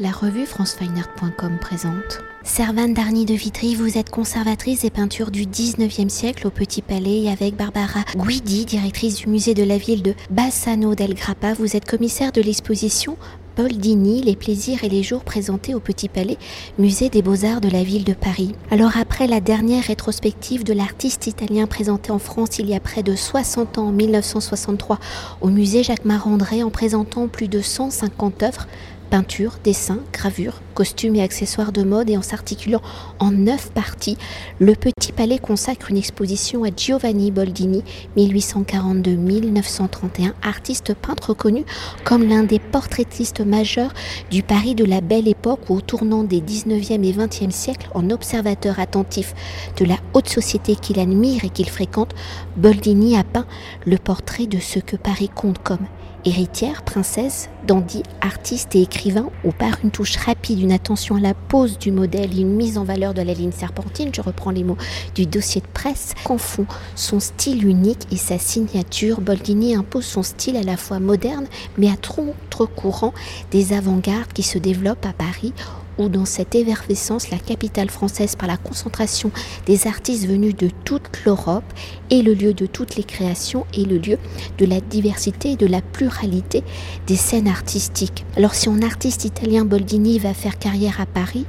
La revue francefineart.com présente. Servane d'Arny de Vitry, vous êtes conservatrice des peintures du 19e siècle au Petit Palais et avec Barbara Guidi, directrice du musée de la ville de Bassano del Grappa, vous êtes commissaire de l'exposition Boldini, les plaisirs et les jours présentés au Petit Palais, musée des beaux-arts de la ville de Paris. Alors après la dernière rétrospective de l'artiste italien présenté en France il y a près de 60 ans, en 1963, au musée Jacques Marandré, en présentant plus de 150 œuvres, Peinture, dessin, gravure, costumes et accessoires de mode et en s'articulant en neuf parties, le Petit Palais consacre une exposition à Giovanni Boldini, 1842-1931, artiste peintre connu comme l'un des portraitistes majeurs du Paris de la Belle Époque où au tournant des 19e et 20e siècles, en observateur attentif de la haute société qu'il admire et qu'il fréquente, Boldini a peint le portrait de ce que Paris compte comme héritière, princesse, dandy, artiste et écrivain, ou par une touche rapide, une attention à la pose du modèle une mise en valeur de la ligne serpentine, je reprends les mots du dossier de presse, confond son style unique et sa signature. Boldini impose son style à la fois moderne, mais à contre-courant des avant-gardes qui se développent à Paris où dans cette effervescence, la capitale française par la concentration des artistes venus de toute l'Europe est le lieu de toutes les créations et le lieu de la diversité et de la pluralité des scènes artistiques. Alors si un artiste italien Boldini va faire carrière à Paris,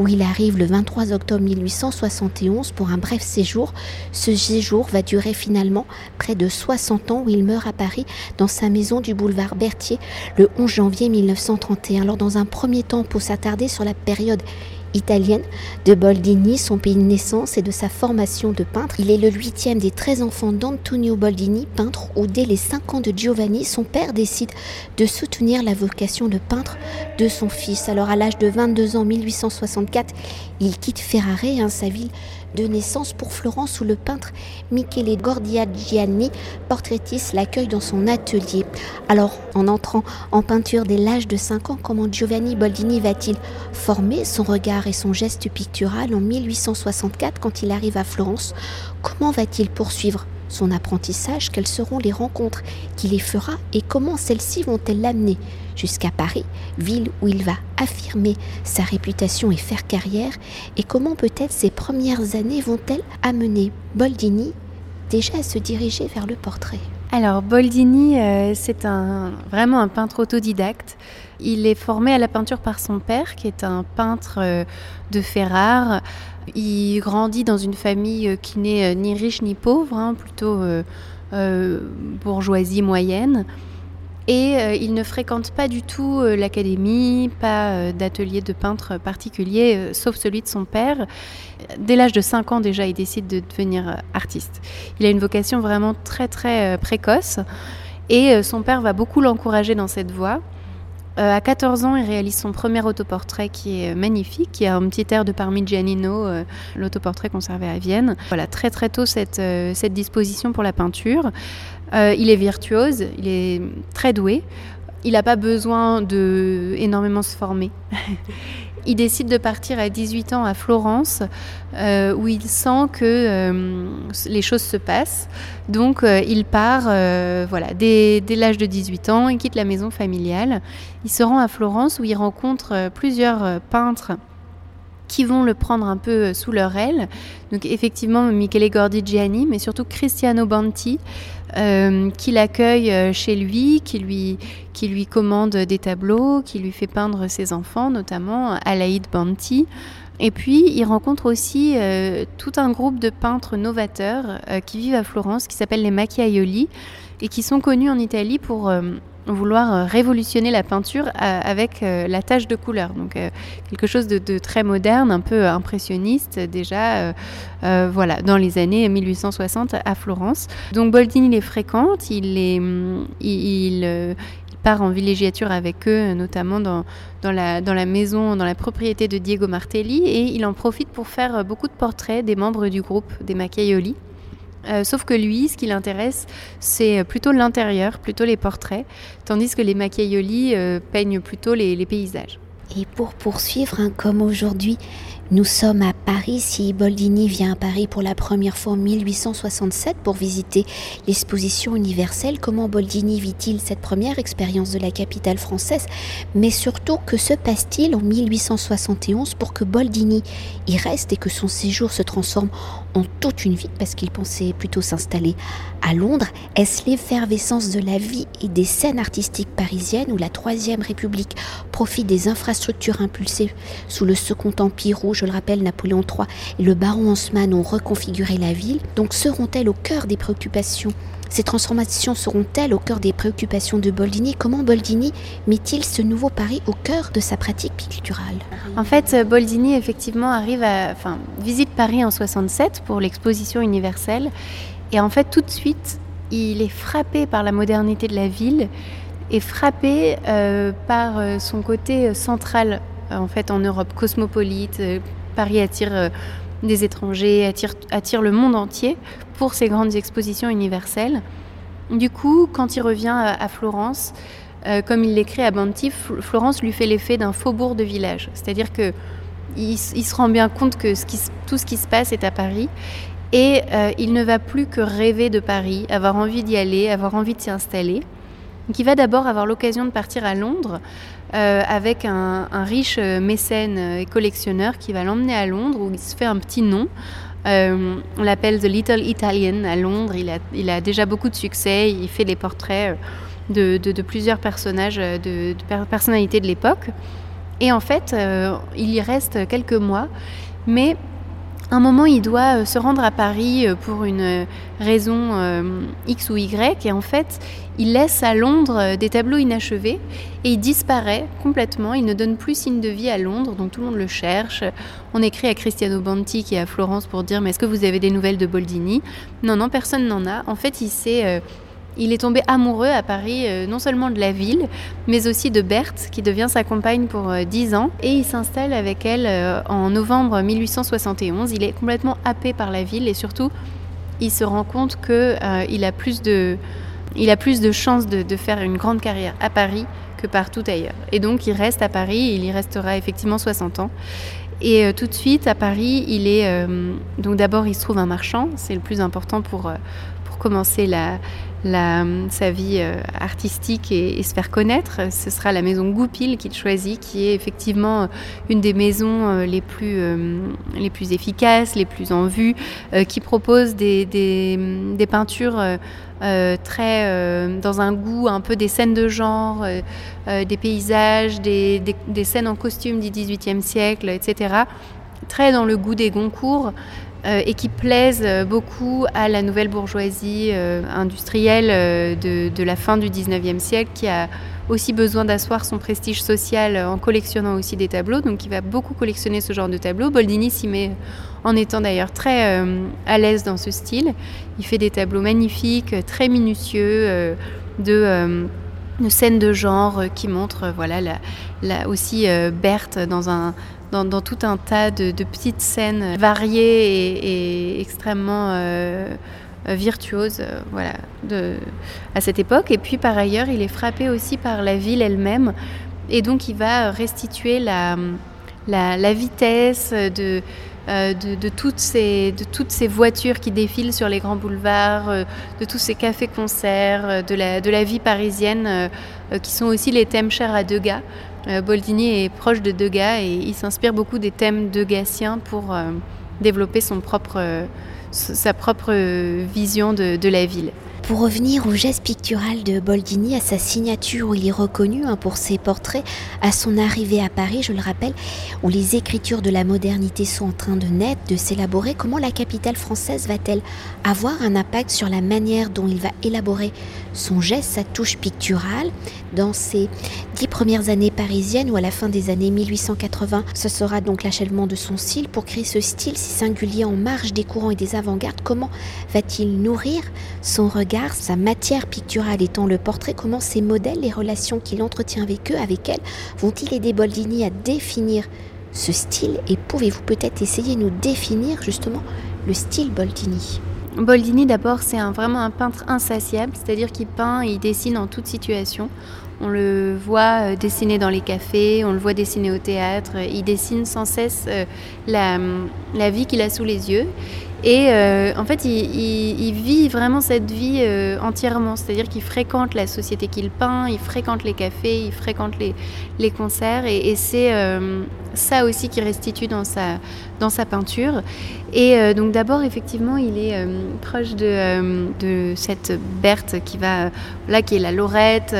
où il arrive le 23 octobre 1871 pour un bref séjour. Ce séjour va durer finalement près de 60 ans où il meurt à Paris dans sa maison du boulevard Berthier le 11 janvier 1931. Alors dans un premier temps, pour s'attarder sur la période italienne de Boldini, son pays de naissance et de sa formation de peintre. Il est le huitième des 13 enfants d'Antonio Boldini, peintre, où dès les 5 ans de Giovanni, son père décide de soutenir la vocation de peintre de son fils. Alors à l'âge de 22 ans, 1864, il quitte Ferrare, hein, sa ville de naissance pour Florence où le peintre Michele Gordiagiani, portraitiste, l'accueille dans son atelier. Alors, en entrant en peinture dès l'âge de 5 ans, comment Giovanni Boldini va-t-il former son regard et son geste pictural en 1864 quand il arrive à Florence? Comment va-t-il poursuivre son apprentissage, quelles seront les rencontres qui les fera? Et comment celles-ci vont-elles l'amener jusqu'à Paris, ville où il va affirmer sa réputation et faire carrière, et comment peut-être ces premières années vont-elles amener Boldini déjà à se diriger vers le portrait? Alors Boldini, euh, c'est un, vraiment un peintre autodidacte. Il est formé à la peinture par son père, qui est un peintre euh, de Ferrare. Il grandit dans une famille euh, qui n'est ni riche ni pauvre, hein, plutôt bourgeoisie moyenne. Et il ne fréquente pas du tout l'académie, pas d'atelier de peintre particulier, sauf celui de son père. Dès l'âge de 5 ans déjà, il décide de devenir artiste. Il a une vocation vraiment très très précoce et son père va beaucoup l'encourager dans cette voie. Euh, à 14 ans, il réalise son premier autoportrait qui est magnifique, qui a un petit air de Parmigianino, euh, l'autoportrait conservé à Vienne. Voilà, très très tôt cette, euh, cette disposition pour la peinture. Il est virtuose, il est très doué. Il n'a pas besoin de énormément se former. il décide de partir à 18 ans à Florence, euh, où il sent que euh, les choses se passent. Donc euh, il part voilà, dès l'âge de 18 ans, il quitte la maison familiale. Il se rend à Florence, où il rencontre plusieurs peintres qui vont le prendre un peu euh, sous leur aile. Donc effectivement Michele Gordigiani, mais surtout Cristiano Banti, euh, qui l'accueille euh, chez lui, qui lui, qui lui commande des tableaux, qui lui fait peindre ses enfants, notamment Alaïd Banti. Et puis, il rencontre aussi tout un groupe de peintres novateurs qui vivent à Florence, qui s'appellent les Macchiaioli, et qui sont connus en Italie pour vouloir euh, révolutionner la peinture euh, avec euh, la tache de couleur. Donc quelque chose de, très moderne, un peu impressionniste déjà, voilà, dans les années 1860 à Florence. Donc Boldini les fréquente, il, mm, il, part en villégiature avec eux, notamment dans, dans, la, dans la maison, dans la propriété de Diego Martelli, et il en profite pour faire beaucoup de portraits des membres du groupe des Macchiaioli. Euh, sauf que lui, ce qui l'intéresse, c'est plutôt l'intérieur, plutôt les portraits, tandis que les Macchiaioli euh, peignent plutôt les, paysages. Et pour poursuivre, hein, comme aujourd'hui, nous sommes à Paris. Si Boldini vient à Paris pour la première fois en 1867 pour visiter l'exposition universelle, comment Boldini vit-il cette première expérience de la capitale française? Mais surtout, que se passe-t-il en 1871 pour que Boldini y reste et que son séjour se transforme en toute une vie parce qu'il pensait plutôt s'installer à Londres. Est-ce l'effervescence de la vie et des scènes artistiques parisiennes où la Troisième République profite des infrastructures impulsées sous le Second Empire rouge je le rappelle, Napoléon III et le baron Haussmann ont reconfiguré la ville. Donc seront-elles au cœur des préoccupations? Ces transformations seront-elles au cœur des préoccupations de Boldini? Comment Boldini met-il ce nouveau Paris au cœur de sa pratique picturale En fait, Boldini effectivement arrive à, enfin, visite Paris en 67 pour l'exposition universelle, et en fait tout de suite, il est frappé par la modernité de la ville et frappé euh, par euh, son côté central en fait en Europe cosmopolite. Euh, Paris attire euh, des étrangers, attire, attire le monde entier pour ces grandes expositions universelles. Du coup, quand il revient à, Florence, euh, comme il l'écrit à Banti, Florence lui fait l'effet d'un faubourg de village. C'est-à-dire que il, se rend bien compte que tout ce qui se passe est à Paris et il ne va plus que rêver de Paris, avoir envie d'y aller, avoir envie de s'y installer. Donc il va d'abord avoir l'occasion de partir à Londres euh, avec un, riche euh, mécène et collectionneur qui va l'emmener à Londres où il se fait un petit nom. Euh, on l'appelle The Little Italian à Londres. Il a, déjà beaucoup de succès. Il fait des portraits de, plusieurs personnages, de, personnalités de l'époque. Et en fait, il y reste quelques mois. Mais un moment, il doit euh, se rendre à Paris euh, pour une euh, raison X ou Y, et en fait, il laisse à Londres des tableaux inachevés, et il disparaît complètement, il ne donne plus signe de vie à Londres, donc tout le monde le cherche. On écrit à Cristiano Banti, qui est à Florence, pour dire, mais est-ce que vous avez des nouvelles de Boldini? Non, non, personne n'en a. En fait, il s'est il est tombé amoureux à Paris, euh, non seulement de la ville, mais aussi de Berthe, qui devient sa compagne pour 10 euh, ans. Et il s'installe avec elle euh, en novembre 1871. Il est complètement happé par la ville et surtout, il se rend compte qu'il a plus de... Chances de, faire une grande carrière à Paris que partout ailleurs. Et donc il reste à Paris, il y restera effectivement 60 ans. Et tout de suite, à Paris, il est. donc d'abord, il se trouve un marchand, c'est le plus important pour commencer la, sa vie euh, artistique et, se faire connaître. Ce sera la maison Goupil qu'il choisit, qui est effectivement euh, une des maisons euh, les plus, les plus efficaces, les plus en vue, qui propose des, des, peintures très dans un goût un peu des scènes de genre, des paysages, des, des, scènes en costume du XVIIIe siècle, etc. Très dans le goût des Goncourt. Euh, et qui plaisent euh, beaucoup à la nouvelle bourgeoisie euh, industrielle de, la fin du 19e siècle qui a aussi besoin d'asseoir son prestige social en collectionnant aussi des tableaux. Donc il va beaucoup collectionner ce genre de tableaux. Boldini s'y met en étant d'ailleurs très à l'aise dans ce style. Il fait des tableaux magnifiques, très minutieux, de scènes de genre qui montrent voilà, aussi Berthe dans un, dans, tout un tas de, petites scènes variées et, extrêmement euh, virtuoses euh, voilà, à cette époque. Et puis par ailleurs, il est frappé aussi par la ville elle-même. Et donc il va restituer la, vitesse de, euh, de, toutes ces, de toutes ces voitures qui défilent sur les grands boulevards, de tous ces cafés-concerts, de la, de la vie parisienne, qui sont aussi les thèmes chers à Degas. Euh, Boldini est proche de Degas et il s'inspire beaucoup des thèmes degassiens pour euh, développer son propre, euh, sa propre vision de la ville. Pour revenir au geste pictural de Boldini, à sa signature où il est reconnu hein, pour ses portraits, à son arrivée à Paris, je le rappelle, où les écritures de la modernité sont en train de naître, de s'élaborer, comment la capitale française va-t-elle avoir un impact sur la manière dont il va élaborer son geste, sa touche picturale dans ses dix premières années parisiennes ou à la fin des années 1880 Ce sera donc l'achèvement de son style. Pour créer ce style si singulier en marge des courants et des avant-gardes. Comment va-t-il nourrir son regard sa matière picturale étant le portrait, comment ces modèles, les relations qu'il entretient avec eux, avec elles, vont-ils aider Boldini à définir ce style? Et pouvez-vous peut-être essayer de nous définir justement le style Boldini? Boldini d'abord c'est vraiment un peintre insatiable, c'est-à-dire qu'il peint et il dessine en toute situation. On le voit dessiner dans les cafés, on le voit dessiner au théâtre. Il dessine sans cesse la, la vie qu'il a sous les yeux. Et euh, en fait, il, vit vraiment cette vie euh, entièrement, c'est-à-dire qu'il fréquente la société qu'il peint, il fréquente les cafés, il fréquente les, concerts, et, c'est euh, ça aussi qui restitue dans sa, peinture. Et donc d'abord, effectivement, il est proche de, de, cette Berthe qui va, là, qui est la Lorette.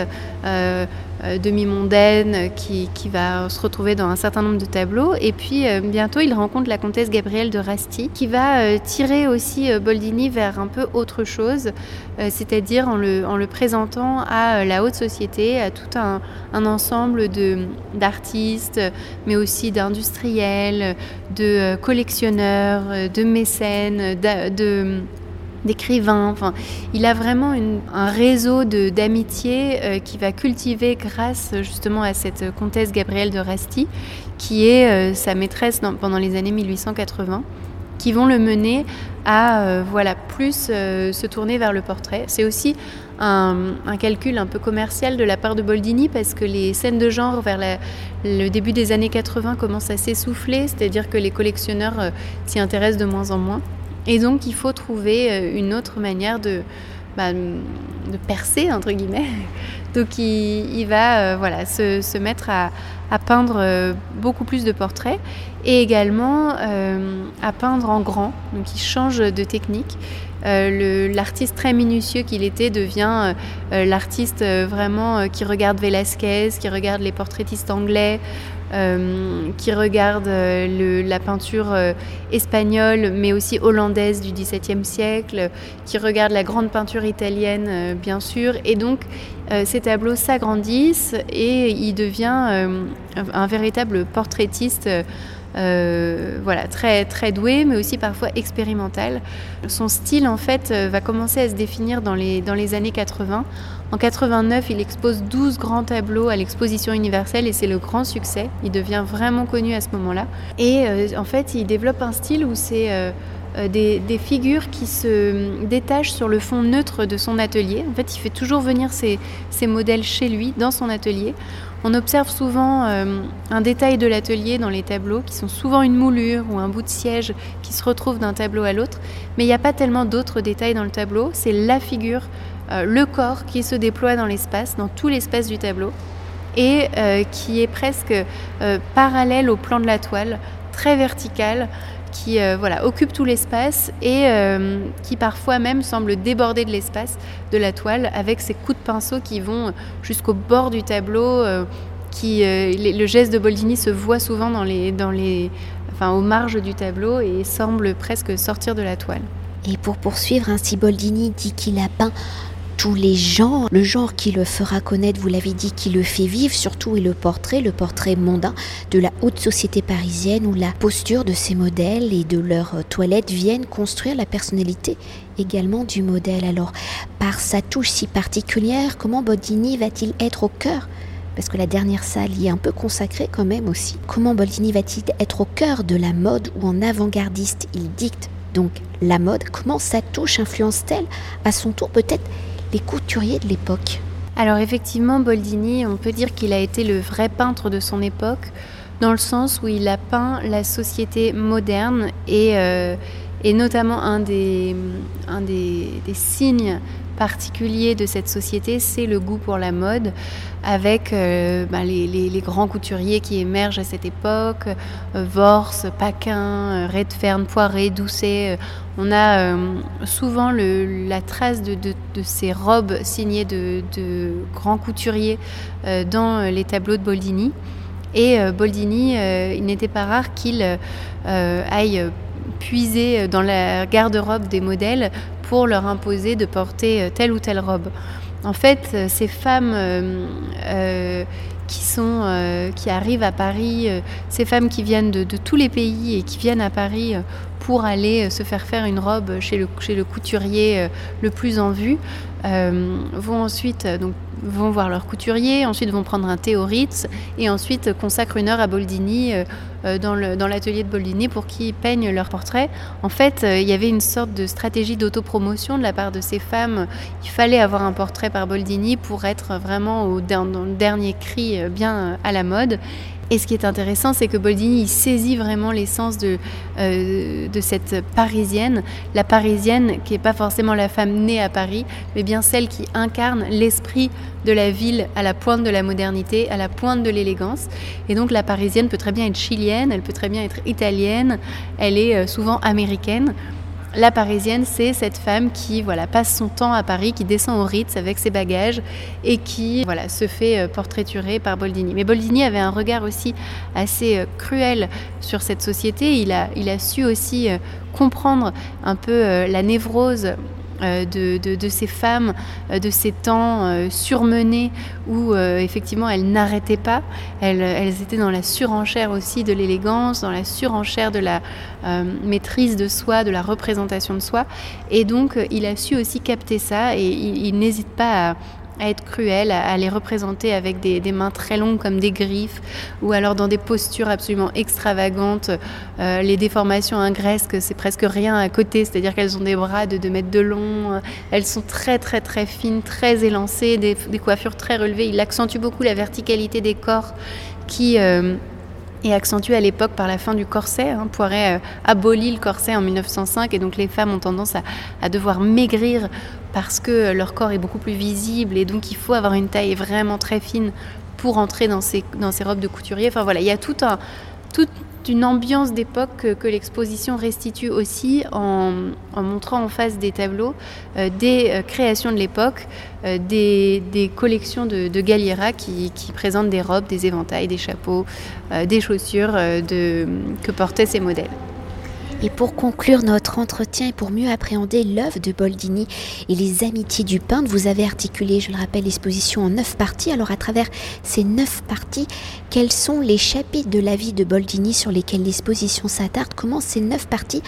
Euh, demi-mondaine qui, va se retrouver dans un certain nombre de tableaux. Et puis euh, bientôt, il rencontre la comtesse Gabrielle de Rasti qui va euh, tirer aussi Boldini vers un peu autre chose, c'est-à-dire en le, en le, présentant à la haute société, à tout un ensemble d'artistes, mais aussi d'industriels, de collectionneurs, de mécènes, de d'écrivains. Il a vraiment un réseau d'amitié euh, qui va cultiver grâce justement à cette comtesse Gabrielle de Rasti, qui est euh, sa maîtresse pendant les années 1880 qui vont le mener à euh, voilà plus se tourner vers le portrait. C'est aussi un, calcul un peu commercial de la part de Boldini parce que les scènes de genre vers le début des années 80 commencent à s'essouffler, c'est-à-dire que les collectionneurs s'y intéressent de moins en moins. Et donc, il faut trouver euh, une autre manière de, bah, percer, entre guillemets. Donc, il, va euh, voilà, se, mettre à, peindre euh, beaucoup plus de portraits et également à peindre en grand. Donc, il change de technique. L'artiste très minutieux qu'il était devient l'artiste vraiment qui regarde Velázquez, qui regarde les portraitistes anglais, euh, qui regarde euh, la peinture euh, espagnole, mais aussi hollandaise du XVIIe siècle, qui regarde la grande peinture italienne, bien sûr. Et donc, ces tableaux s'agrandissent et il devient un véritable portraitiste. Voilà, très, très doué, mais aussi parfois expérimental. Son style, en fait, va commencer à se définir dans les, dans les années 80 en 89, il expose 12 grands tableaux à l'exposition universelle et c'est le grand succès. Il devient vraiment connu à ce moment-là. Et euh, en fait, il développe un style où c'est euh, euh, des, figures qui se détachent sur le fond neutre de son atelier. En fait, il fait toujours venir ses, modèles chez lui, dans son atelier. On observe souvent un détail de l'atelier dans les tableaux, qui sont souvent une moulure ou un bout de siège qui se retrouve d'un tableau à l'autre. Mais il n'y a pas tellement d'autres détails dans le tableau. C'est la figure euh, le corps qui se déploie dans l'espace, dans tout l'espace du tableau, et euh, qui est presque euh, parallèle au plan de la toile, très vertical, qui voilà, occupe tout l'espace et qui parfois même semble déborder de l'espace de la toile avec ses coups de pinceau qui vont jusqu'au bord du tableau. qui, le geste de Boldini se voit souvent dans les, dans les, enfin, aux marges du tableau et semble presque sortir de la toile. Et pour poursuivre, ainsi Boldini dit qu'il a peint tous les genres. Le genre qui le fera connaître, vous l'avez dit, qui le fait vivre, surtout est le portrait, le portrait mondain de la haute société parisienne où la posture de ses modèles et de leurs toilettes viennent construire la personnalité également du modèle. Alors, par sa touche si particulière, comment Boldini va-t-il être au cœur? Parce que la dernière salle y est un peu consacrée quand même aussi. Comment Boldini va-t-il être au cœur de la mode ou en avant-gardiste? Il dicte donc la mode Comment sa touche influence-t-elle? À son tour peut-être les couturiers de l'époque. Alors effectivement, Boldini, on peut dire qu'il a été le vrai peintre de son époque, dans le sens où il a peint la société moderne et, euh, notamment des, un des signes particulier de cette société, c'est le goût pour la mode, avec euh, bah, les, grands couturiers qui émergent à cette époque, euh, Vors, Paquin, euh, Redfern, Poiret, Doucet. on a souvent la trace de, ces robes signées de, grands couturiers dans les tableaux de Boldini. Et Boldini, il n'était pas rare qu'il aille puiser dans la garde-robe des modèles pour leur imposer de porter euh, telle ou telle robe. En fait, euh, ces femmes euh, qui, sont, qui arrivent à Paris, ces femmes qui viennent de, tous les pays et qui viennent à Paris pour aller se faire faire une robe chez le, chez le couturier le plus en vue, vont ensuite donc, vont voir leur couturier, ensuite vont prendre un thé au Ritz et ensuite consacrent une heure à Boldini dans l'atelier de Boldini pour qu'ils peignent leur portrait. En fait, il y avait une sorte de stratégie d'autopromotion de la part de ces femmes. Il fallait avoir un portrait par Boldini pour être vraiment au, dans le dernier cri bien à la mode. Et ce qui est intéressant, c'est que Boldini saisit vraiment l'essence de, euh, de cette parisienne, la parisienne qui n'est pas forcément la femme née à Paris, mais bien celle qui incarne l'esprit de la ville à la pointe de la modernité, à la pointe de l'élégance. Et donc la parisienne peut très bien être chilienne, elle peut très bien être italienne, elle est euh, souvent américaine. La parisienne, c'est cette femme qui voilà, passe son temps à Paris, qui descend au Ritz avec ses bagages et qui voilà, se fait euh, portraiturer par Boldini. Mais Boldini avait un regard aussi assez euh, cruel sur cette société. Il a, il a su aussi euh, comprendre un peu la névrose euh, de, ces femmes, euh, de ces temps euh, surmenés où effectivement elles n'arrêtaient pas. Elles, étaient dans la surenchère aussi de l'élégance, dans la surenchère de la maîtrise de soi, de la représentation de soi. Et donc il a su aussi capter ça et il n'hésite pas à à être cruel, à, les représenter avec des, mains très longues comme des griffes, ou alors dans des postures absolument extravagantes. Euh, les déformations ingresques, c'est presque rien à côté, c'est-à-dire qu'elles ont des bras de 2 mètres de long, elles sont très très très fines, très élancées, des, coiffures très relevées. Il accentue beaucoup la verticalité des corps qui... Euh, est accentuée à l'époque par la fin du corset. Hein. Poiret euh, abolit le corset en 1905 et donc les femmes ont tendance à devoir maigrir parce que leur corps est beaucoup plus visible et donc il faut avoir une taille vraiment très fine pour entrer dans ces, dans ces robes de couturier. Enfin voilà, il y a tout un, toute une ambiance d'époque que, l'exposition restitue aussi en, montrant en face des tableaux euh, des euh, créations de l'époque, euh, des, collections de, de Galliera qui, présentent des robes, des éventails, des chapeaux, des chaussures que portaient ces modèles. Et pour conclure notre entretien et pour mieux appréhender l'œuvre de Boldini et les amitiés du peintre, vous avez articulé, je le rappelle, l'exposition en neuf parties. Alors à travers ces neuf parties, quels sont les chapitres de la vie de Boldini sur lesquels l'exposition s'attarde? Comment ces neuf parties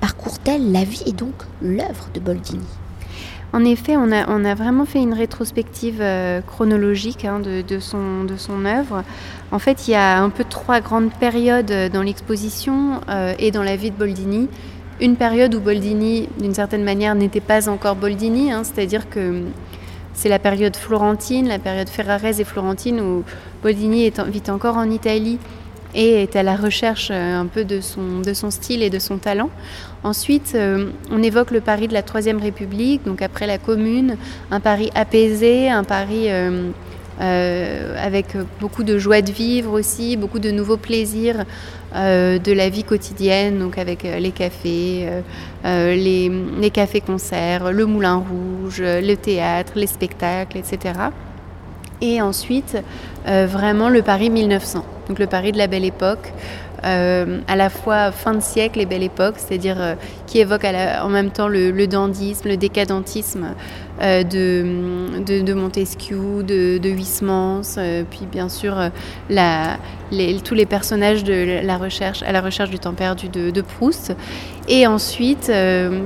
parcourent-elles la vie et donc l'œuvre de Boldini? En effet, on a, vraiment fait une rétrospective euh, chronologique hein, de, son, œuvre. En fait, il y a un peu trois grandes périodes dans l'exposition euh, et dans la vie de Boldini. Une période où Boldini, d'une certaine manière, n'était pas encore Boldini, hein, c'est-à-dire que c'est la période florentine, la période Ferrarese et florentine, où Boldini vit encore en Italie et est à la recherche euh, un peu de son, de son style et de son talent. Ensuite, euh, on évoque le Paris de la Troisième République, donc après la Commune, un Paris apaisé, un Paris euh, avec beaucoup de joie de vivre aussi, beaucoup de nouveaux plaisirs de la vie quotidienne, donc avec les cafés, les, les cafés-concerts, le Moulin Rouge, le théâtre, les spectacles, etc. Et ensuite, vraiment le Paris 1900 donc le Paris de la Belle Époque, euh, à la fois fin de siècle et Belle Époque, c'est-à-dire euh, qui évoque en même temps le, dandisme, le décadentisme euh, de, Montesquieu, de, de Huysmans, puis bien sûr tous les personnages de la recherche, à la recherche du temps perdu de, Proust, et ensuite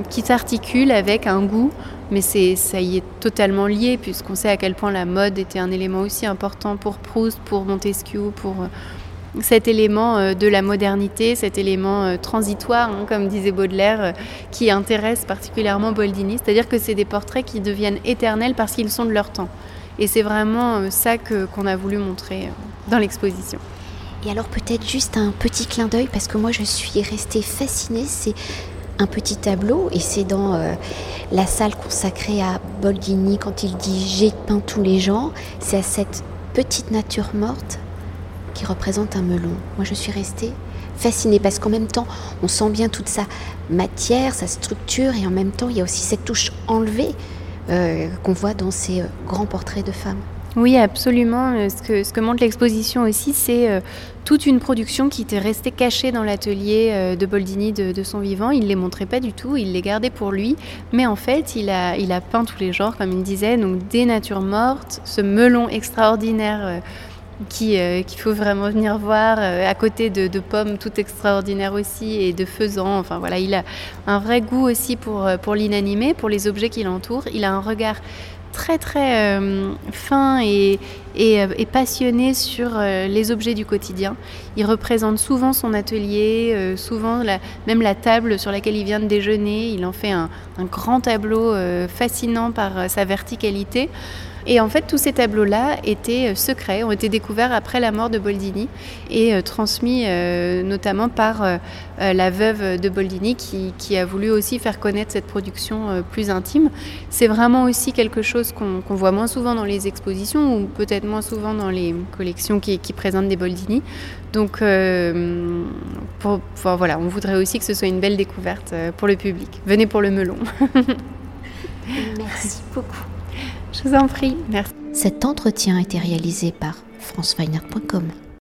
qui s'articule avec un goût mais ça y est totalement lié puisqu'on sait à quel point la mode était un élément aussi important pour Proust, pour Montesquieu, pour euh, cet élément euh, de la modernité, cet élément euh, transitoire, hein, comme disait Baudelaire, qui intéresse particulièrement Boldini. C'est-à-dire que c'est des portraits qui deviennent éternels parce qu'ils sont de leur temps. Et c'est vraiment ça qu'on a voulu montrer dans l'exposition. Et alors peut-être juste un petit clin d'œil parce que moi je suis restée fascinée. C'est un petit tableau et c'est dans euh, la salle consacrée à Boldini quand il dit j'ai peint tous les gens. C'est à cette petite nature morte qui représente un melon. Moi je suis restée fascinée parce qu'en même temps on sent bien toute sa matière, sa structure et en même temps il y a aussi cette touche enlevée euh, qu'on voit dans ces euh, grands portraits de femmes. Oui, absolument. Euh, ce que, montre l'exposition aussi, c'est euh, toute une production qui était restée cachée dans l'atelier euh, de Boldini de, son vivant. Il ne les montrait pas du tout, il les gardait pour lui. Mais en fait, il a, peint tous les genres, comme il disait, donc des natures mortes, ce melon extraordinaire qu'il faut vraiment venir voir, à côté de, de, pommes tout extraordinaires aussi et de faisans. Enfin voilà, il a un vrai goût aussi pour, pour l'inanimé, pour les objets qui l'entourent. Il a un regard très très euh, fin et, et, euh, passionné sur euh, les objets du quotidien. Il représente souvent son atelier, souvent même la table sur laquelle il vient de déjeuner. Il en fait un, un grand tableau fascinant par sa verticalité. Et en fait, tous ces tableaux-là étaient euh, secrets, ont été découverts après la mort de Boldini et euh, transmis euh, notamment par la veuve de Boldini qui, a voulu aussi faire connaître cette production plus intime. C'est vraiment aussi quelque chose qu'on voit moins souvent dans les expositions ou peut-être moins souvent dans les collections qui, présentent des Boldini. Donc voilà, on voudrait aussi que ce soit une belle découverte pour le public. Venez pour le melon. Merci beaucoup. Je vous en prie, merci. Cet entretien a été réalisé par franceweiner.com.